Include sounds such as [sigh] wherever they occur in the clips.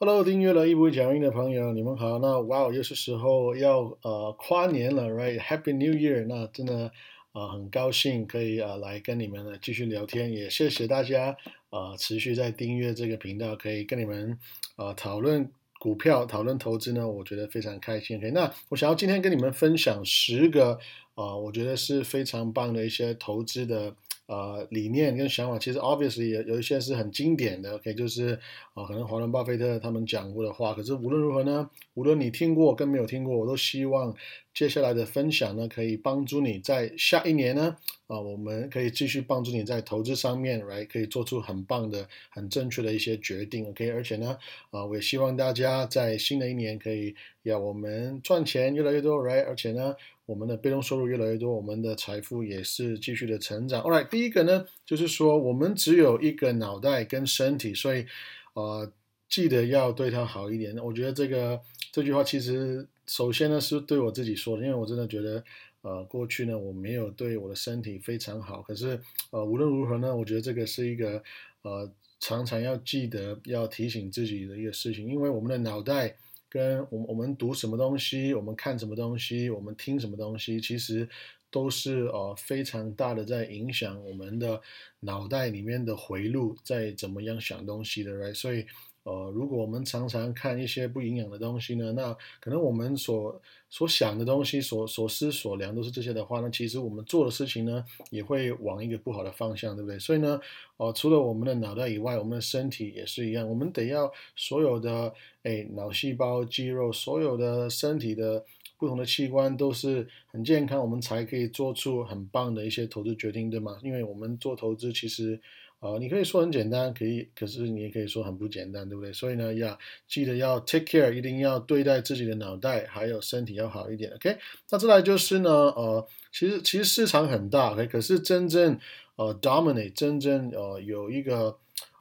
Hello，订阅了一步讲英的朋友，你们好。那哇哦，又是时候要呃跨年了，Right？Happy New Year！那真的啊很高兴可以啊来跟你们呢继续聊天，也谢谢大家啊持续在订阅这个频道，可以跟你们啊讨论股票、讨论投资呢，我觉得非常开心。OK，那我想要今天跟你们分享十个啊，我觉得是非常棒的一些投资的。呃，理念跟想法其实 obviously 有有一些是很经典的，OK，就是啊，可能华伦巴菲特他们讲过的话。可是无论如何呢，无论你听过跟没有听过，我都希望接下来的分享呢，可以帮助你在下一年呢，啊，我们可以继续帮助你在投资上面，right，可以做出很棒的、很正确的一些决定，OK。而且呢，啊，我也希望大家在新的一年可以要我们赚钱越来越多，right，而且呢。我们的被动收入越来越多，我们的财富也是继续的成长。All right，第一个呢，就是说我们只有一个脑袋跟身体，所以呃，记得要对它好一点。我觉得这个这句话其实首先呢是对我自己说的，因为我真的觉得呃过去呢我没有对我的身体非常好。可是呃无论如何呢，我觉得这个是一个呃常常要记得要提醒自己的一个事情，因为我们的脑袋。跟我们我们读什么东西，我们看什么东西，我们听什么东西，其实都是呃非常大的在影响我们的脑袋里面的回路在怎么样想东西的，right？所以。呃，如果我们常常看一些不营养的东西呢，那可能我们所所想的东西、所所思所量都是这些的话，那其实我们做的事情呢，也会往一个不好的方向，对不对？所以呢，呃，除了我们的脑袋以外，我们的身体也是一样，我们得要所有的哎脑细胞、肌肉，所有的身体的不同的器官都是很健康，我们才可以做出很棒的一些投资决定，对吗？因为我们做投资其实。啊，你可以说很简单，可以，可是你也可以说很不简单，对不对？所以呢，要记得要 take care，一定要对待自己的脑袋还有身体要好一点，OK？那再来就是呢，呃，其实其实市场很大，OK？可是真正呃 dominate，真正呃有一个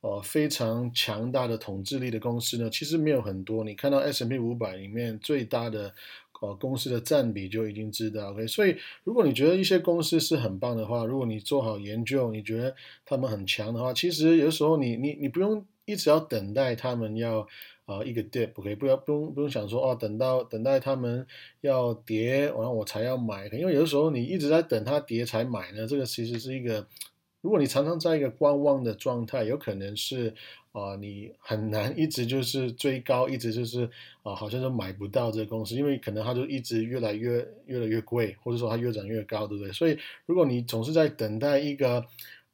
呃非常强大的统治力的公司呢，其实没有很多。你看到 S M P 五百里面最大的。呃，公司的占比就已经知道，OK。所以，如果你觉得一些公司是很棒的话，如果你做好研究，你觉得他们很强的话，其实有时候你你你不用一直要等待他们要呃一个 dip，OK，不要不用不用想说哦，等到等待他们要跌，然后我才要买，因为有的时候你一直在等它跌才买呢，这个其实是一个，如果你常常在一个观望的状态，有可能是。啊，你很难一直就是追高，一直就是啊，好像就买不到这个公司，因为可能它就一直越来越越来越贵，或者说它越涨越高，对不对？所以如果你总是在等待一个。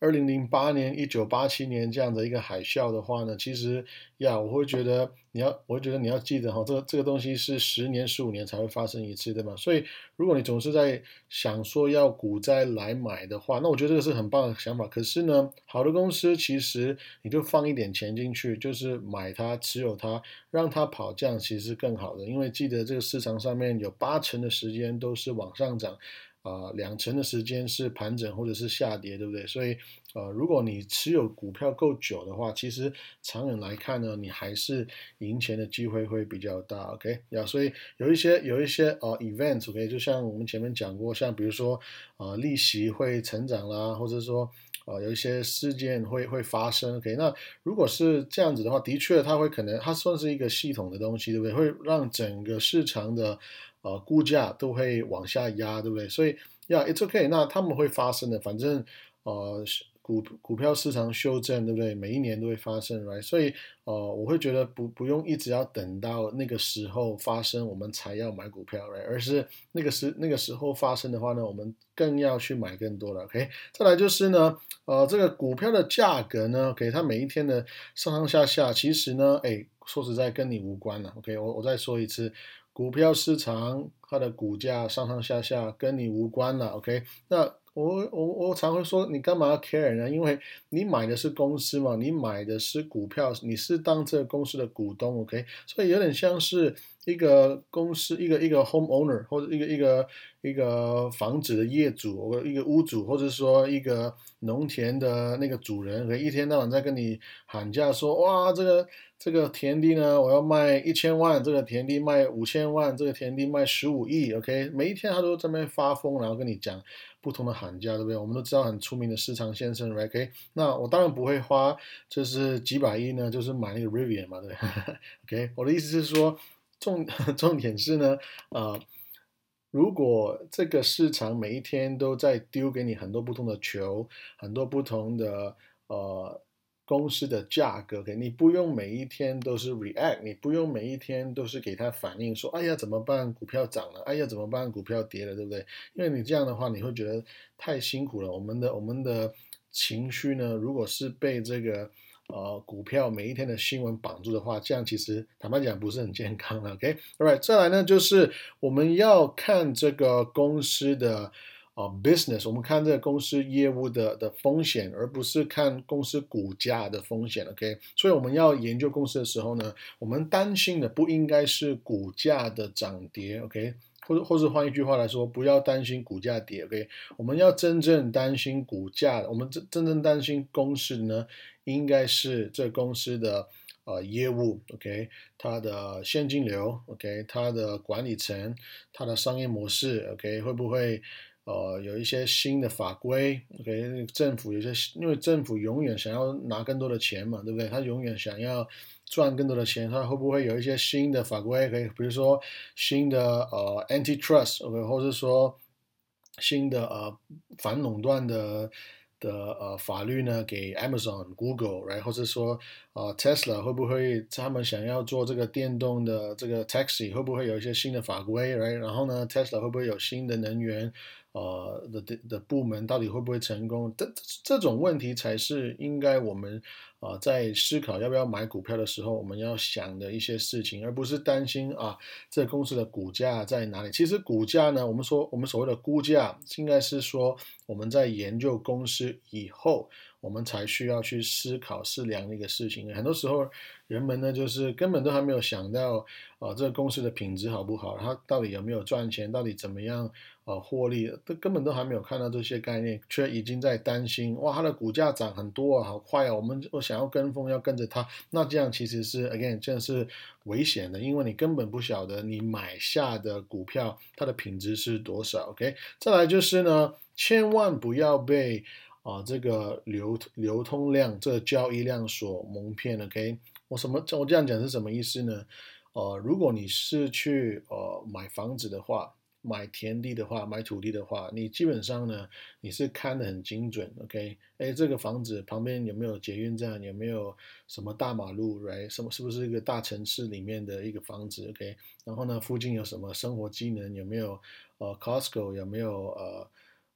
二零零八年、一九八七年这样的一个海啸的话呢，其实呀，我会觉得你要，我会觉得你要记得哈，这个这个东西是十年、十五年才会发生一次，对吗？所以，如果你总是在想说要股灾来买的话，那我觉得这个是很棒的想法。可是呢，好的公司其实你就放一点钱进去，就是买它、持有它，让它跑，这样其实更好的。因为记得这个市场上面有八成的时间都是往上涨。啊，两成的时间是盘整或者是下跌，对不对？所以，呃，如果你持有股票够久的话，其实长远来看呢，你还是赢钱的机会会比较大。OK，呀，所以有一些有一些呃 events，OK，就像我们前面讲过，像比如说啊，利息会成长啦，或者说啊，有一些事件会会发生。OK，那如果是这样子的话，的确它会可能它算是一个系统的东西，对不对？会让整个市场的。呃，估价都会往下压，对不对？所以，Yeah，it's OK。那他们会发生的，反正呃，股股票市场修正，对不对？每一年都会发生，right？所以，呃，我会觉得不不用一直要等到那个时候发生，我们才要买股票，right？而是那个时那个时候发生的话呢，我们更要去买更多的，OK？再来就是呢，呃，这个股票的价格呢，OK？它每一天的上上下下，其实呢，哎，说实在跟你无关了，OK？我我再说一次。股票市场它的股价上上下下跟你无关了，OK？那我我我常会说，你干嘛要 care 呢？因为你买的是公司嘛，你买的是股票，你是当这个公司的股东，OK？所以有点像是一个公司，一个一个 home owner 或者一个一个一个房子的业主，或一个屋主，或者说一个农田的那个主人，可一天到晚在跟你喊价说，哇，这个。这个田地呢，我要卖一千万，这个田地卖五千万，这个田地卖十五亿，OK，每一天他都在那边发疯，然后跟你讲不同的喊价，对不对？我们都知道很出名的市场先生，OK？那我当然不会花就是几百亿呢，就是买那个 Rivian 嘛，对？OK？[laughs] 我的意思是说，重 [laughs] 重点是呢，呃，如果这个市场每一天都在丢给你很多不同的球，很多不同的呃。公司的价格，给你不用每一天都是 react，你不用每一天都是给他反应说，哎呀怎么办？股票涨了，哎呀怎么办？股票跌了，对不对？因为你这样的话，你会觉得太辛苦了。我们的我们的情绪呢，如果是被这个呃股票每一天的新闻绑住的话，这样其实坦白讲不是很健康的。OK，Alright，再来呢就是我们要看这个公司的。啊，business，我们看这个公司业务的的风险，而不是看公司股价的风险。OK，所以我们要研究公司的时候呢，我们担心的不应该是股价的涨跌。OK，或者或者换一句话来说，不要担心股价跌。OK，我们要真正担心股价，我们真真正担心公司呢，应该是这公司的呃业务。OK，它的现金流。OK，它的管理层，它的商业模式。OK，会不会？呃，有一些新的法规，OK，政府有些，因为政府永远想要拿更多的钱嘛，对不对？他永远想要赚更多的钱，他会不会有一些新的法规？可以，比如说新的呃 antitrust，OK，或者说新的呃反垄断的。的呃法律呢，给 Amazon、Google，然后或者说呃 Tesla 会不会他们想要做这个电动的这个 taxi，会不会有一些新的法规，right？然后呢，Tesla 会不会有新的能源呃的的部门，到底会不会成功？这这种问题才是应该我们。啊，在思考要不要买股票的时候，我们要想的一些事情，而不是担心啊，这公司的股价在哪里。其实股价呢，我们说我们所谓的估价，应该是说我们在研究公司以后，我们才需要去思考思量的一个事情。很多时候，人们呢就是根本都还没有想到啊，这个公司的品质好不好，它到底有没有赚钱，到底怎么样。呃，获利都根本都还没有看到这些概念，却已经在担心哇，它的股价涨很多啊，好快啊！我们我想要跟风，要跟着它，那这样其实是 again，这样是危险的，因为你根本不晓得你买下的股票它的品质是多少。OK，再来就是呢，千万不要被啊这个流流通量、这个交易量所蒙骗。OK，我什么我这样讲是什么意思呢？呃，如果你是去呃买房子的话。买田地的话，买土地的话，你基本上呢，你是看得很精准，OK？哎，这个房子旁边有没有捷运站？有没有什么大马路？Right？什么是不是一个大城市里面的一个房子？OK？然后呢，附近有什么生活机能？有没有呃 Costco？有没有呃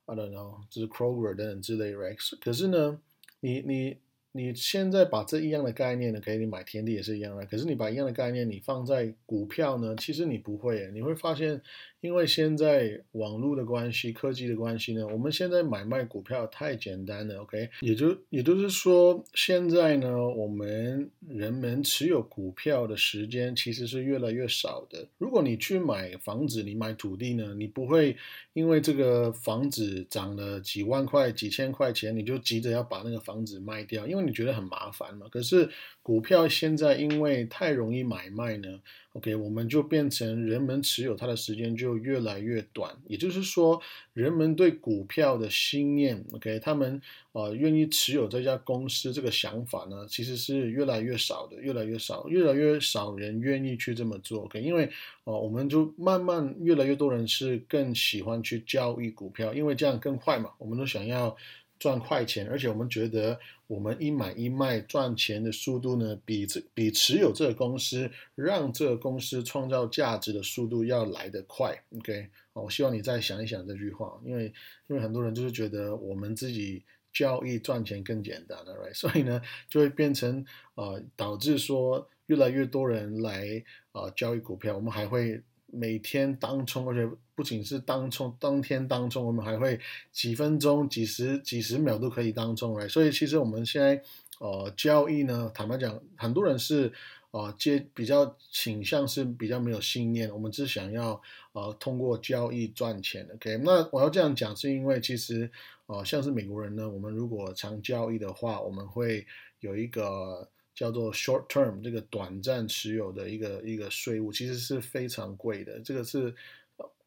I don't know，就是 Kroger 等等之类，Right？可是呢，你你。 你现在把这一样的概念呢，给你买天地也是一样的。可是你把一样的概念你放在股票呢，其实你不会，你会发现，因为现在网络的关系、科技的关系呢，我们现在买卖股票太简单了。OK，也就也就是说，现在呢，我们人们持有股票的时间其实是越来越少的。如果你去买房子，你买土地呢，你不会因为这个房子涨了几万块、几千块钱，你就急着要把那个房子卖掉，因为。你觉得很麻烦嘛？可是股票现在因为太容易买卖呢，OK，我们就变成人们持有它的时间就越来越短。也就是说，人们对股票的信念，OK，他们呃愿意持有这家公司这个想法呢，其实是越来越少的，越来越少，越来越少人愿意去这么做。OK，因为呃我们就慢慢越来越多人是更喜欢去交易股票，因为这样更快嘛，我们都想要。赚快钱，而且我们觉得我们一买一卖赚钱的速度呢，比这比持有这个公司让这个公司创造价值的速度要来得快。OK，我希望你再想一想这句话，因为因为很多人就是觉得我们自己交易赚钱更简单了，Right？[laughs] 所以呢，就会变成呃导致说越来越多人来呃交易股票，我们还会。每天当冲，而且不仅是当冲，当天当冲，我们还会几分钟、几十、几十秒都可以当冲来。所以其实我们现在呃交易呢，坦白讲，很多人是呃接比较倾向是比较没有信念，我们只想要呃通过交易赚钱。OK，那我要这样讲是因为其实呃像是美国人呢，我们如果常交易的话，我们会有一个。叫做 short term 这个短暂持有的一个一个税务，其实是非常贵的。这个是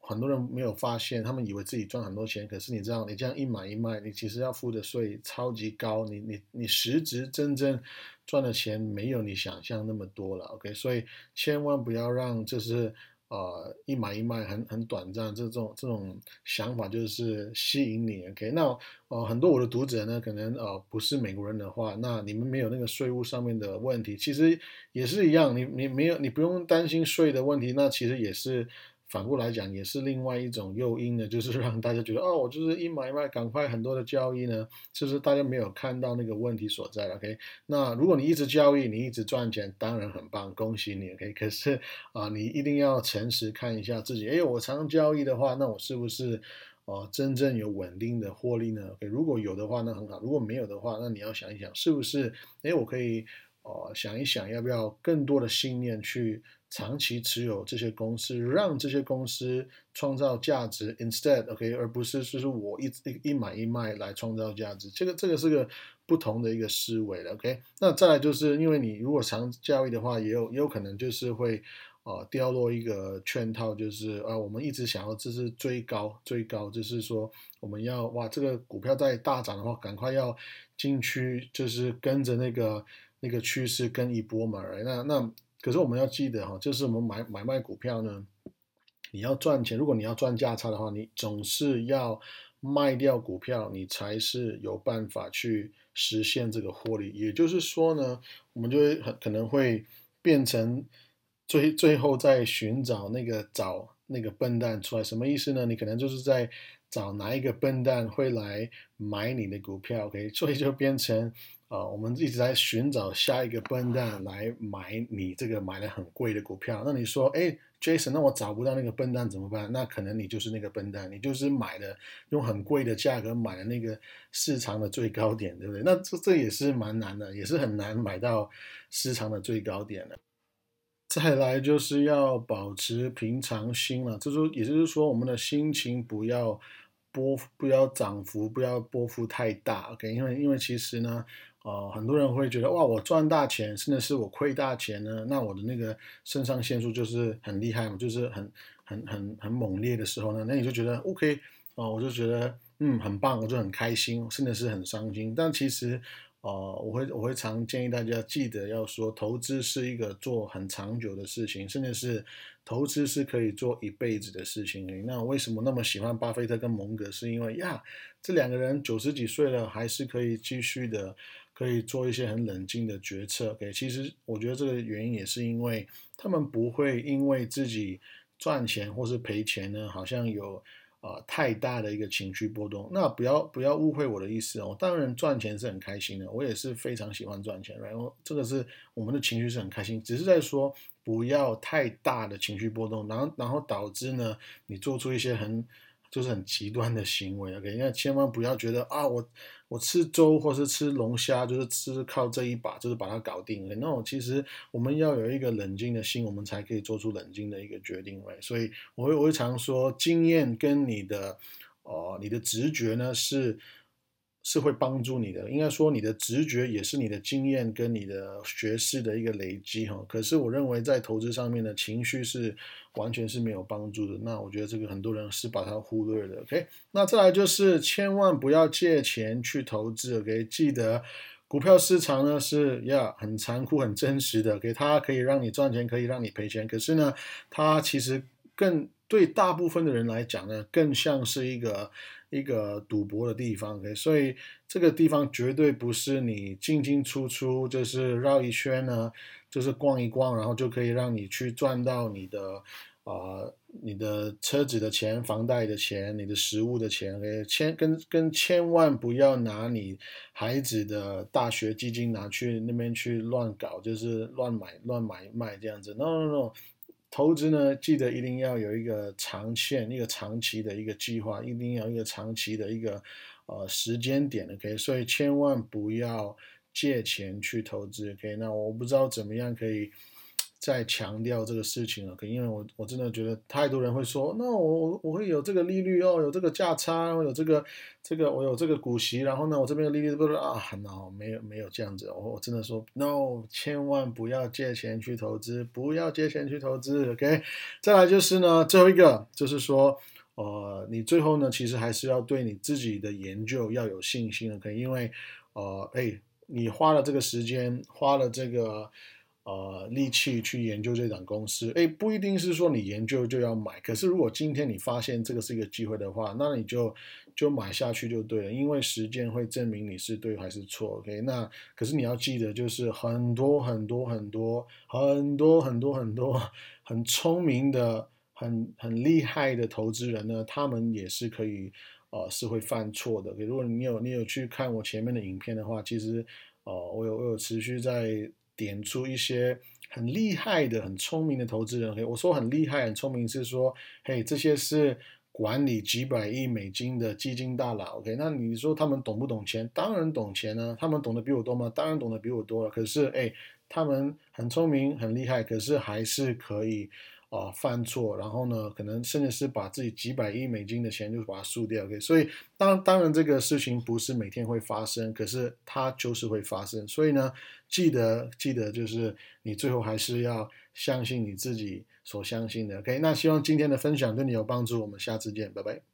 很多人没有发现，他们以为自己赚很多钱，可是你知道，你这样一买一卖，你其实要付的税超级高，你你你实质真正赚的钱没有你想象那么多了，OK，所以千万不要让就是。呃，一买一卖很很短暂，这种这种想法就是吸引你。OK，那呃很多我的读者呢，可能呃不是美国人的话，那你们没有那个税务上面的问题，其实也是一样，你你没有你不用担心税的问题，那其实也是。反过来讲，也是另外一种诱因呢，就是让大家觉得哦，我就是一买一卖，赶快很多的交易呢，就是大家没有看到那个问题所在。OK，那如果你一直交易，你一直赚钱，当然很棒，恭喜你。OK，可是啊，你一定要诚实看一下自己。哎，我常交易的话，那我是不是哦真正有稳定的获利呢？OK，如果有的话，那很好；如果没有的话，那你要想一想，是不是哎，我可以哦想一想，要不要更多的信念去。长期持有这些公司，让这些公司创造价值，instead，OK，而不是就是我一一一买一卖来创造价值，这个这个是个不同的一个思维了，OK。那再来就是因为你如果长交易的话，也有也有可能就是会呃掉落一个圈套，就是啊我们一直想要这是追高追高，就是说我们要哇这个股票在大涨的话，赶快要进去，就是跟着那个那个趋势跟一波嘛，那那。可是我们要记得哈，就是我们买买卖股票呢，你要赚钱，如果你要赚价差的话，你总是要卖掉股票，你才是有办法去实现这个获利。也就是说呢，我们就会很可能会变成最最后在寻找那个找那个笨蛋出来，什么意思呢？你可能就是在找哪一个笨蛋会来买你的股票，OK，所以就变成。啊，我们一直在寻找下一个笨蛋来买你这个买的很贵的股票。那你说，哎，Jason，那我找不到那个笨蛋怎么办？那可能你就是那个笨蛋，你就是买的用很贵的价格买的那个市场的最高点，对不对？那这这也是蛮难的，也是很难买到市场的最高点的。再来就是要保持平常心了，这就也就是说，我们的心情不要波不要涨幅不要波幅太大，OK？因为因为其实呢。哦，很多人会觉得哇，我赚大钱，甚至是我亏大钱呢，那我的那个肾上腺素就是很厉害嘛，就是很很很很猛烈的时候呢，那你就觉得 OK 哦，我就觉得嗯很棒，我就很开心，甚至是很伤心。但其实哦，我会我会常建议大家记得要说，投资是一个做很长久的事情，甚至是投资是可以做一辈子的事情。那为什么那么喜欢巴菲特跟蒙格？是因为呀，这两个人九十几岁了，还是可以继续的。可以做一些很冷静的决策。OK，其实我觉得这个原因也是因为他们不会因为自己赚钱或是赔钱呢，好像有啊太大的一个情绪波动。那不要不要误会我的意思哦，当然赚钱是很开心的，我也是非常喜欢赚钱。然后这个是我们的情绪是很开心，只是在说不要太大的情绪波动，然后然后导致呢你做出一些很。就是很极端的行为，OK，那千万不要觉得啊，我我吃粥或是吃龙虾，就是吃靠这一把，就是把它搞定了。那其实我们要有一个冷静的心，我们才可以做出冷静的一个决定。所以我会我会常说，经验跟你的哦，你的直觉呢是。是会帮助你的，应该说你的直觉也是你的经验跟你的学识的一个累积哈。可是我认为在投资上面的情绪是完全是没有帮助的。那我觉得这个很多人是把它忽略的。OK，那再来就是千万不要借钱去投资。OK，记得股票市场呢是呀很残酷很真实的。OK，它可以让你赚钱，可以让你赔钱。可是呢，它其实更对大部分的人来讲呢，更像是一个。一个赌博的地方所以这个地方绝对不是你进进出出，就是绕一圈呢，就是逛一逛，然后就可以让你去赚到你的啊，你的车子的钱、房贷的钱、你的食物的钱，OK，千跟跟千万不要拿你孩子的大学基金拿去那边去乱搞，就是乱买乱买卖这样子，no no no。投资呢，记得一定要有一个长线、一个长期的一个计划，一定要一个长期的一个呃时间点，OK，所以千万不要借钱去投资，OK。那我不知道怎么样可以再强调这个事情了，可因为我我真的觉得太多人会说，那我我会有这个利率哦，有这个价差，我有这个这个我有这个股息，然后呢，我这边的利率不是啊，no，没有没有这样子，我我真的说 no，千万不要借钱去投资，不要借钱去投资，OK。再来就是呢，最后一个就是说，呃，你最后呢，其实还是要对你自己的研究要有信心，OK，因为呃，哎，你花了这个时间，花了这个。呃，力气去研究这档公司，哎，不一定是说你研究就要买。可是如果今天你发现这个是一个机会的话，那你就就买下去就对了，因为时间会证明你是对还是错。OK，那可是你要记得，就是很多很多很多很多很多很多很聪明的、很很厉害的投资人呢，他们也是可以呃是会犯错的。如果你有你有去看我前面的影片的话，其实呃我有我有持续在。点出一些很厉害的、很聪明的投资人。嘿，我说很厉害、很聪明，是说，嘿，这些是管理几百亿美金的基金大佬。OK，那你说他们懂不懂钱？当然懂钱呢。他们懂得比我多吗？当然懂得比我多了。可是，哎，他们很聪明、很厉害，可是还是可以。啊，犯错，然后呢，可能甚至是把自己几百亿美金的钱就把它输掉。OK，所以当当然这个事情不是每天会发生，可是它就是会发生。所以呢，记得记得就是你最后还是要相信你自己所相信的。OK，那希望今天的分享对你有帮助，我们下次见，拜拜。